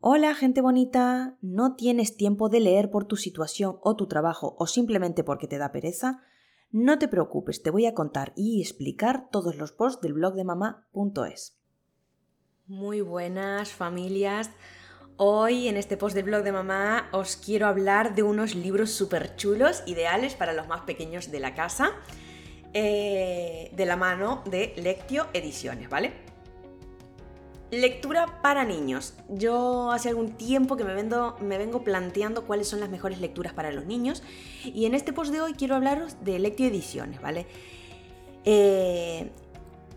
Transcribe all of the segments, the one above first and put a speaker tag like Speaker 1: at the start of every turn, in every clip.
Speaker 1: Hola, gente bonita. ¿No tienes tiempo de leer por tu situación o tu trabajo o simplemente porque te da pereza? No te preocupes, te voy a contar y explicar todos los posts del blog de mamá.es. Muy buenas familias. Hoy en este post del blog de mamá os quiero hablar de unos libros súper chulos, ideales para los más pequeños de la casa, eh, de la mano de Lectio Ediciones, ¿vale? Lectura para niños. Yo hace algún tiempo que me, me, vengo planteando cuáles son las mejores lecturas para los niños y en este post de hoy quiero hablaros de Lectio Ediciones, ¿vale? Eh,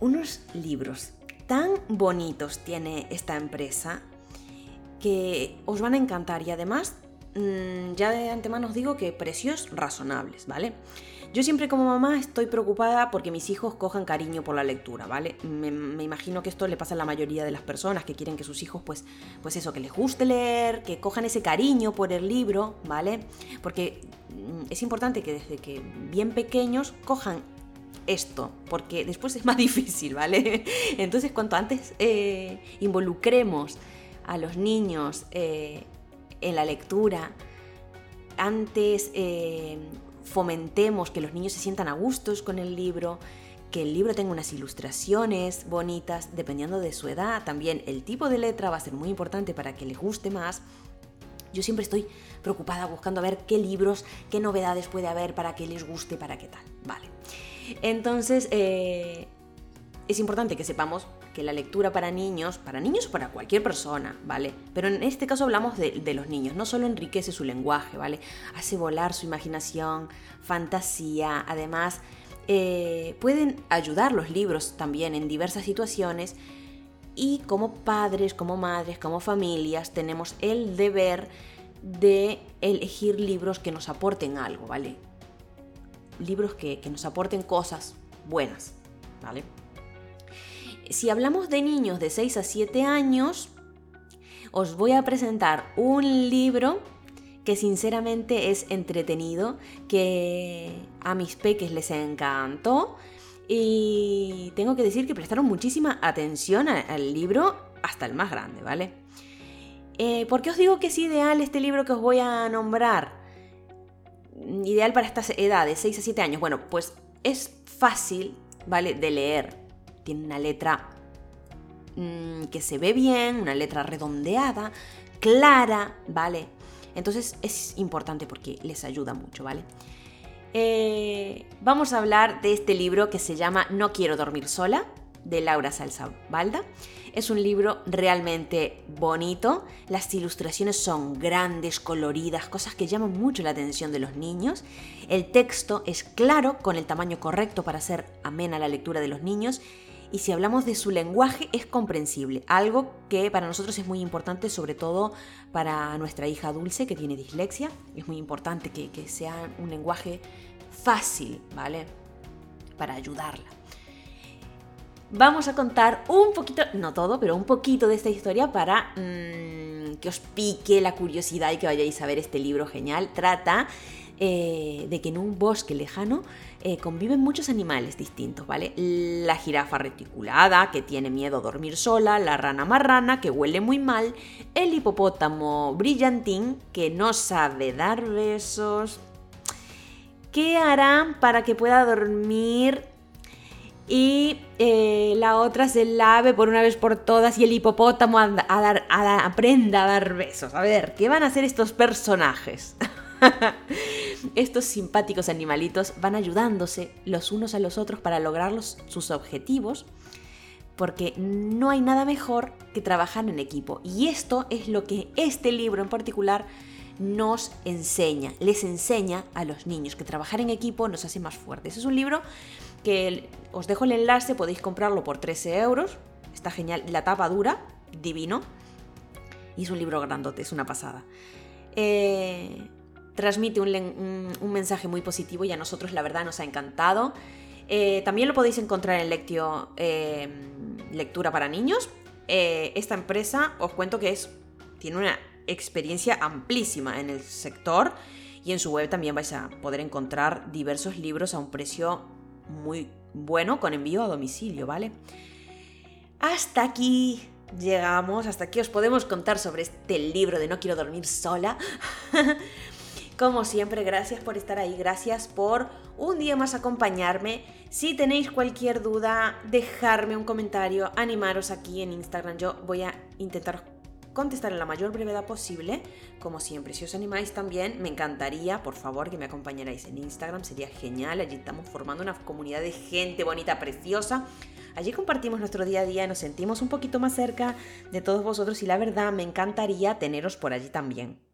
Speaker 1: unos libros tan bonitos tiene esta empresa que os van a encantar y además mm, ya de antemano os digo que precios razonables, ¿vale? Yo siempre como mamá estoy preocupada porque mis hijos cojan cariño por la lectura, ¿vale? Me, imagino que esto le pasa a la mayoría de las personas que quieren que sus hijos, pues, pues eso, que les guste leer, que cojan ese cariño por el libro, ¿vale? Porque mm, es importante que desde que bien pequeños cojan esto, porque después es más difícil, ¿vale? Entonces, cuanto antes eh, involucremos a los niños eh, en la lectura, antes eh, fomentemos que los niños se sientan a gustos con el libro, que el libro tenga unas ilustraciones bonitas, dependiendo de su edad. También el tipo de letra va a ser muy importante para que les guste más. Yo siempre estoy preocupada buscando a ver qué libros, qué novedades puede haber para que les guste, para qué tal. Vale. Entonces, eh, es importante que sepamos que la lectura para niños, para niños o para cualquier persona, ¿vale? Pero en este caso hablamos de, los niños, no solo enriquece su lenguaje, ¿vale? Hace volar su imaginación, fantasía, además eh, pueden ayudar los libros también en diversas situaciones y como padres, como madres, como familias tenemos el deber de elegir libros que nos aporten algo, ¿vale? Libros que, que nos aporten cosas buenas, ¿vale? Si hablamos de niños de 6 a 7 años, os voy a presentar un libro que sinceramente es entretenido, que a mis peques les encantó y tengo que decir que prestaron muchísima atención al libro hasta el más grande, ¿vale? Eh, ¿Por qué os digo que es ideal este libro que os voy a nombrar? Ideal para esta edad, de 6 a 7 años. Bueno, pues es fácil, ¿vale? De leer tiene una letra mm, que se ve bien, una letra redondeada, clara, ¿vale? Entonces es importante porque les ayuda mucho, ¿vale? Eh, vamos a hablar de este libro que se llama No quiero dormir sola, de Laura Salsa Balda. Es un libro realmente bonito, las ilustraciones son grandes, coloridas, cosas que llaman mucho la atención de los niños. El texto es claro, con el tamaño correcto para hacer amena la lectura de los niños y si hablamos de su lenguaje es comprensible, algo que para nosotros es muy importante, sobre todo para nuestra hija Dulce que tiene dislexia, es muy importante que, sea un lenguaje fácil, ¿vale? Para ayudarla. Vamos a contar un poquito, no todo, pero un poquito de esta historia para mm, que os pique la curiosidad y que vayáis a ver este libro genial. Trata eh, de que en un bosque lejano eh, conviven muchos animales distintos, ¿vale? La jirafa reticulada, que tiene miedo a dormir sola, la rana marrana, que huele muy mal, el hipopótamo brillantín, que no sabe dar besos. ¿Qué harán para que pueda dormir? Y eh, la otra se lave por una vez por todas y el hipopótamo aprenda a dar besos. A ver, ¿qué van a hacer estos personajes? Estos simpáticos animalitos van ayudándose los unos a los otros para lograr sus objetivos, porque no hay nada mejor que trabajar en equipo. Y esto es lo que este libro en particular nos enseña, les enseña a los niños que trabajar en equipo nos hace más fuertes. Es un libro que os dejo el enlace, podéis comprarlo por 13 euros, está genial, la tapa dura, divino, y es un libro grandote, es una pasada. Eh, transmite un, mensaje muy positivo y a nosotros la verdad nos ha encantado. Eh, también lo podéis encontrar en Lectio eh, Lectura para Niños. Eh, esta empresa os cuento que es, tiene una experiencia amplísima en el sector y en su web también vais a poder encontrar diversos libros a un precio muy bueno con envío a domicilio, ¿vale? Hasta aquí llegamos, hasta aquí os podemos contar sobre este libro de No quiero dormir sola. Como siempre, gracias por estar ahí, gracias por un día más acompañarme. Si tenéis cualquier duda, dejarme un comentario, animaros aquí en Instagram. Yo voy a intentar contestar en la mayor brevedad posible. Como siempre, si os animáis también, me encantaría, por favor, que me acompañarais en Instagram. Sería genial. Allí estamos formando una comunidad de gente bonita, preciosa. Allí compartimos nuestro día a día, nos sentimos un poquito más cerca de todos vosotros y la verdad me encantaría teneros por allí también.